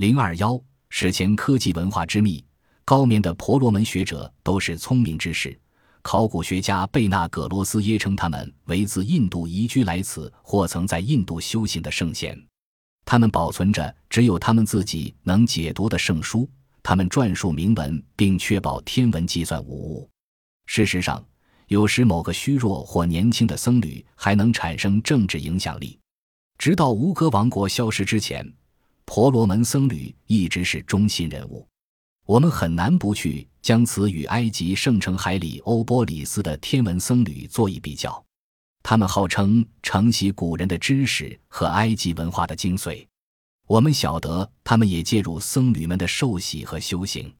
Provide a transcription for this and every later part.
零二幺，史前科技文化之秘。高棉的婆罗门学者都是聪明之士。考古学家贝纳葛罗斯耶称他们为自印度移居来此或曾在印度修行的圣贤。他们保存着只有他们自己能解读的圣书，他们撰述铭文，并确保天文计算无误。事实上，有时某个虚弱或年轻的僧侣还能产生政治影响力。直到吴哥王国消失之前，婆罗门僧侣一直是中心人物。我们很难不去将此与埃及圣城海里欧波里斯的天文僧侣做一比较。他们号称承袭古人的知识和埃及文化的精髓。我们晓得，他们也介入僧侣们的受洗和修行。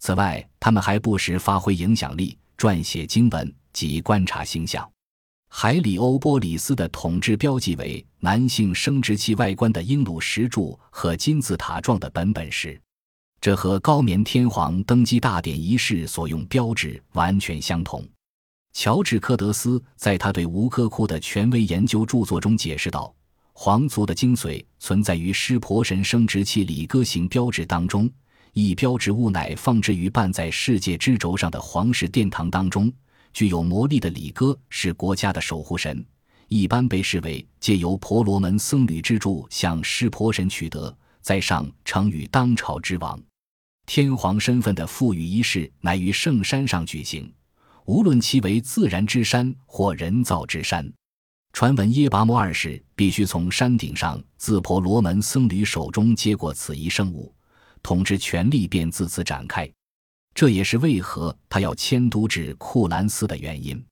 此外，他们还不时发挥影响力，撰写经文及观察星象。海里欧波里斯的统治标记为男性生殖器外观的鹦鹉石柱和金字塔状的本本石。这和高棉天皇登基大典仪式所用标志完全相同。乔治·科德斯在他对吴哥窟的权威研究著作中解释道：“皇族的精髓存在于湿婆神生殖器礼歌形标志当中，一标志物乃放置于办在世界之轴上的皇室殿堂当中。具有魔力的李哥是国家的守护神，一般被视为借由婆罗门僧侣之助向湿婆神取得，在上称与当朝之王。”天皇身份的赋予仪式乃于圣山上举行，无论其为自然之山或人造之山。传闻耶拔摩二世必须从山顶上自婆罗门僧侣手中接过此一圣物，统治权力便自此展开。这也是为何他要迁都至库兰斯的原因。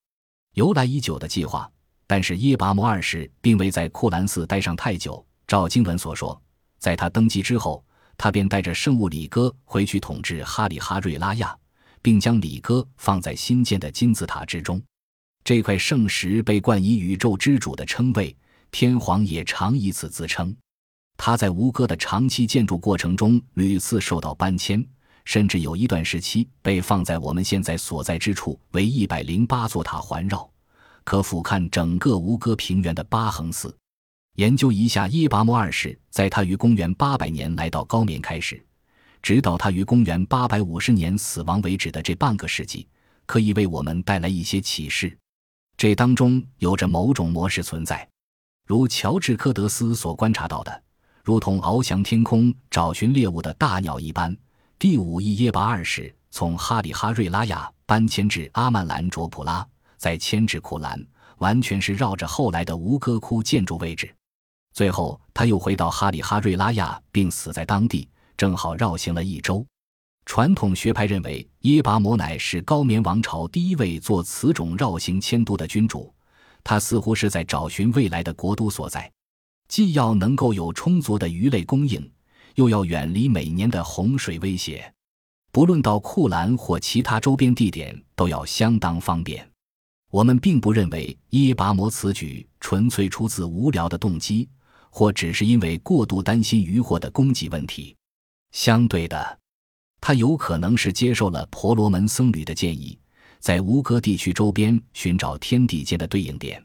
由来已久的计划，但是耶拔摩二世并未在库兰寺待上太久。照经文所说，在他登基之后。他便带着圣物里戈回去统治哈里哈瑞拉亚，并将里戈放在新建的金字塔之中。这块圣石被冠以宇宙之主的称谓，天皇也常以此自称。他在吴哥的长期建筑过程中屡次受到搬迁，甚至有一段时期被放在我们现在所在之处，为一百零八座塔环绕，可俯瞰整个吴哥平原的八横寺。研究一下耶拔摩二世在他于公元八百年来到高棉开始，直到他于公元八百五十年死亡为止的这半个世纪，可以为我们带来一些启示。这当中有着某种模式存在，如乔治·科德斯所观察到的，如同翱翔天空找寻猎物的大鸟一般。第五一耶拔二世从哈里哈瑞拉亚搬迁至阿曼兰卓普拉，再迁至库兰，完全是绕着后来的吴哥窟建筑位置。最后，他又回到哈里哈瑞拉亚，并死在当地，正好绕行了一周。传统学派认为，耶拔摩乃是高棉王朝第一位做此种绕行迁都的君主。他似乎是在找寻未来的国都所在，既要能够有充足的鱼类供应，又要远离每年的洪水威胁。不论到库兰或其他周边地点，都要相当方便。我们并不认为耶拔摩此举纯粹出自无聊的动机。或只是因为过度担心渔获的供给问题，相对的，他有可能是接受了婆罗门僧侣的建议，在吴哥地区周边寻找天地间的对应点。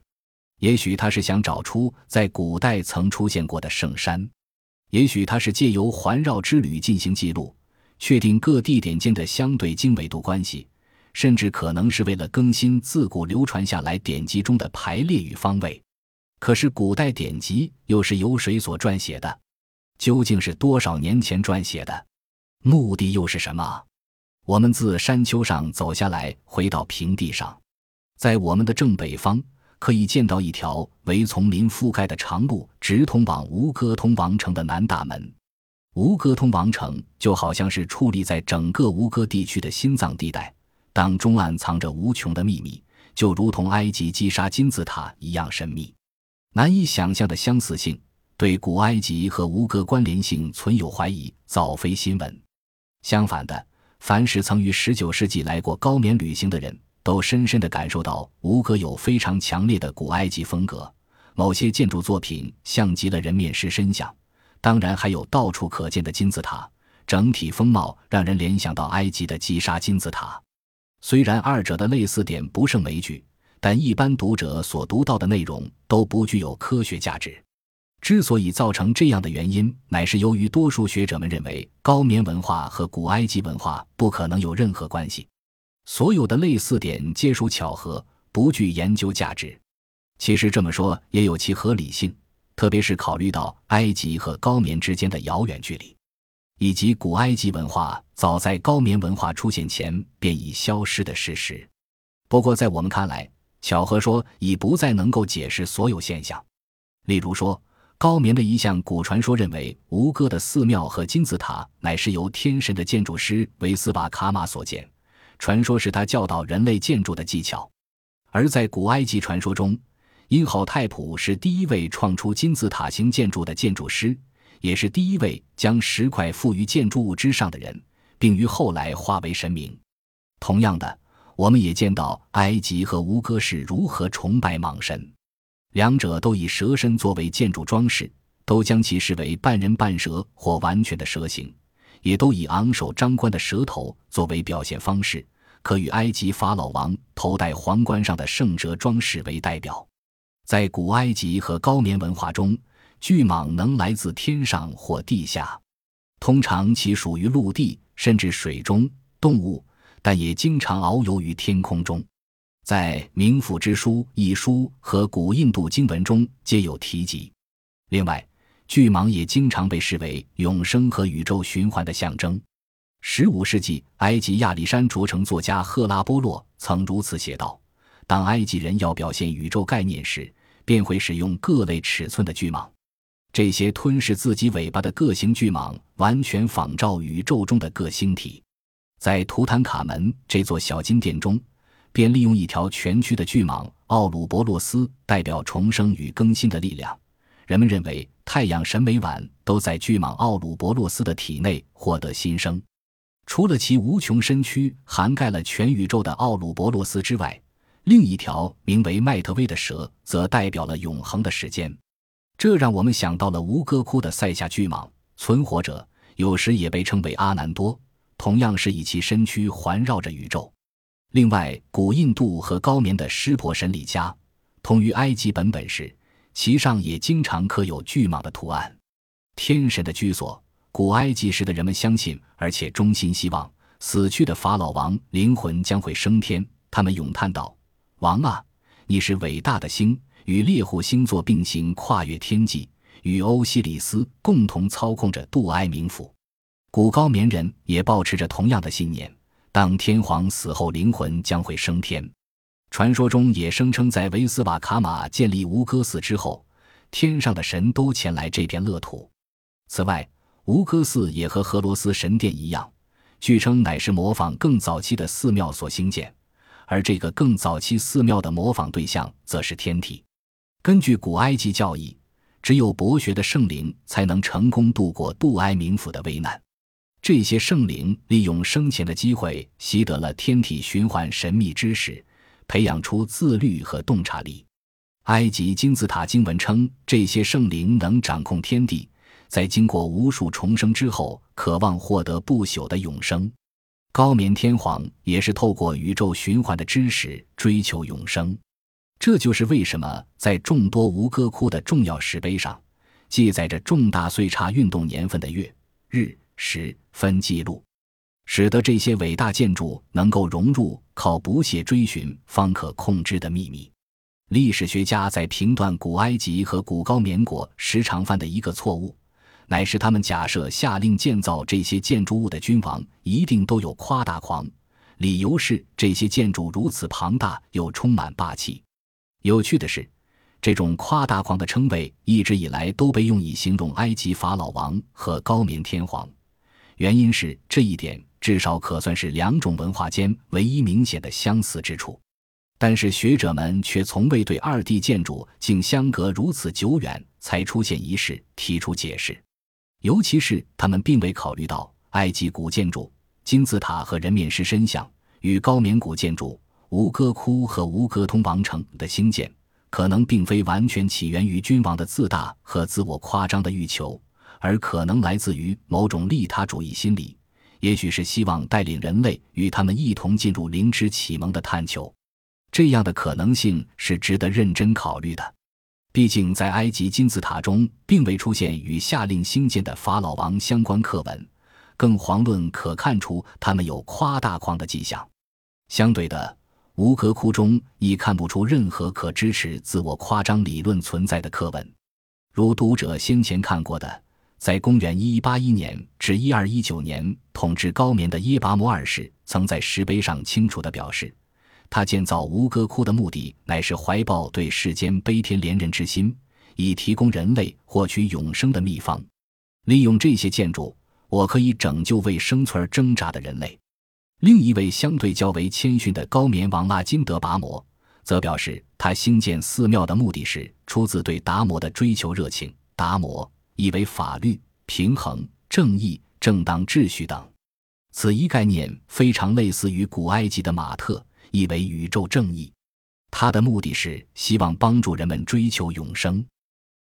也许他是想找出在古代曾出现过的圣山，也许他是借由环绕之旅进行记录，确定各地点间的相对经纬度关系，甚至可能是为了更新自古流传下来典籍中的排列与方位。可是，古代典籍又是由谁所撰写的？究竟是多少年前撰写的？目的又是什么？我们自山丘上走下来，回到平地上，在我们的正北方，可以见到一条为丛林覆盖的长路，直通往吴哥通王城的南大门。吴哥通王城就好像是矗立在整个吴哥地区的心脏地带，当中暗藏着无穷的秘密，就如同埃及击杀金字塔一样神秘。难以想象的相似性，对古埃及和吴哥关联性存有怀疑，早非新闻。相反的，凡是曾于19世纪来过高棉旅行的人，都深深地感受到吴哥有非常强烈的古埃及风格。某些建筑作品像极了人面狮身像，当然还有到处可见的金字塔，整体风貌让人联想到埃及的吉沙金字塔。虽然二者的类似点不胜枚举。但一般读者所读到的内容都不具有科学价值。之所以造成这样的原因，乃是由于多数学者们认为高棉文化和古埃及文化不可能有任何关系，所有的类似点皆属巧合，不具研究价值。其实这么说也有其合理性，特别是考虑到埃及和高棉之间的遥远距离，以及古埃及文化早在高棉文化出现前便已消失的事实。不过，在我们看来，巧合说已不再能够解释所有现象。例如说。高棉的一项古传说认为，吴哥的寺庙和金字塔乃是由天神的建筑师维斯瓦卡玛所建，传说是他教导人类建筑的技巧。而在古埃及传说中，因好太普是第一位创出金字塔形建筑的建筑师，也是第一位将石块附于建筑物之上的人，并于后来化为神明。同样的，我们也见到埃及和吴哥是如何崇拜蟒神。两者都以蛇身作为建筑装饰，都将其视为半人半蛇或完全的蛇形，也都以昂首张冠的蛇头作为表现方式，可与埃及法老王头戴皇冠上的圣蛇装饰为代表。在古埃及和高棉文化中，巨蟒能来自天上或地下，通常其属于陆地甚至水中动物，但也经常遨游于天空中。在《冥府之书》一书和古印度经文中皆有提及。另外，巨蟒也经常被视为永生和宇宙循环的象征。十五世纪，埃及亚历山卓城作家赫拉波洛曾如此写道：“当埃及人要表现宇宙概念时，便会使用各类尺寸的巨蟒。这些吞噬自己尾巴的各型巨蟒，完全仿照宇宙中的各星体。在图坦卡门这座小金殿中。”便利用一条蜷曲的巨蟒奥鲁伯洛斯，代表重生与更新的力量。人们认为太阳神每晚都在巨蟒奥鲁伯洛斯的体内获得新生。除了其无穷身躯涵盖了全宇宙的奥鲁伯洛斯之外，另一条名为麦特威的蛇则代表了永恒的时间。这让我们想到了吴哥窟的塞夏巨蟒。存活者有时也被称为阿南多，同样是以其身躯环绕着宇宙。另外，古印度和高棉的湿婆神里加，同于埃及本本时，其上也经常刻有巨蟒的图案。天神的居所，古埃及时的人们相信，而且衷心希望死去的法老王灵魂将会升天。他们咏叹道：“王啊，你是伟大的星，与猎户星座并行，跨越天际，与欧西里斯共同操控着杜埃冥府。”古高棉人也保持着同样的信念。当天皇死后，灵魂将会升天。传说中也声称，在维斯瓦卡玛建立吴哥寺之后，天上的神都前来这片乐土。此外，吴哥寺也和荷罗斯神殿一样，据称乃是模仿更早期的寺庙所兴建，而这个更早期寺庙的模仿对象则是天体。根据古埃及教义，只有博学的圣灵才能成功度过杜埃冥府的危难。这些圣灵利用生前的机会，习得了天体循环神秘知识，培养出自律和洞察力。埃及金字塔经文称，这些圣灵能掌控天地，在经过无数重生之后，渴望获得不朽的永生。高棉天皇也是透过宇宙循环的知识追求永生。这就是为什么在众多吴哥窟的重要石碑上，记载着重大岁差运动年份的月日。时分记录，使得这些伟大建筑能够融入靠不懈追寻方可控制的秘密。历史学家在评断古埃及和古高棉国时常犯的一个错误，乃是他们假设下令建造这些建筑物的君王一定都有夸大狂，理由是这些建筑如此庞大又充满霸气。有趣的是。这种夸大狂的称谓一直以来都被用以形容埃及法老王和高棉天皇。原因是这一点至少可算是两种文化间唯一明显的相似之处，但是学者们却从未对二地建筑竟相隔如此久远才出现一事提出解释，尤其是他们并未考虑到埃及古建筑金字塔和人面狮身像与高棉古建筑吴哥窟和吴哥通王城的兴建，可能并非完全起源于君王的自大和自我夸张的欲求。而可能来自于某种利他主义心理，也许是希望带领人类与他们一同进入灵知启蒙的探求。这样的可能性是值得认真考虑的。毕竟在埃及金字塔中并未出现与下令兴建的法老王相关课文，更遑论可看出他们有夸大狂的迹象。相对的，吴哥窟中亦看不出任何可支持自我夸张理论存在的课文，如读者先前看过的。在公元一一八一年至一二一九年统治高棉的耶拔摩二世，曾在石碑上清楚地表示，他建造吴哥窟的目的乃是怀抱对世间悲天怜人之心，以提供人类获取永生的秘方。利用这些建筑，我可以拯救为生存而挣扎的人类。另一位相对较为谦逊的高棉王拉金德拔摩，则表示他兴建寺庙的目的是出自对达摩的追求热情。达摩。意为法律、平衡、正义、正当秩序等，此一概念非常类似于古埃及的马特，意为宇宙正义。它的目的是希望帮助人们追求永生。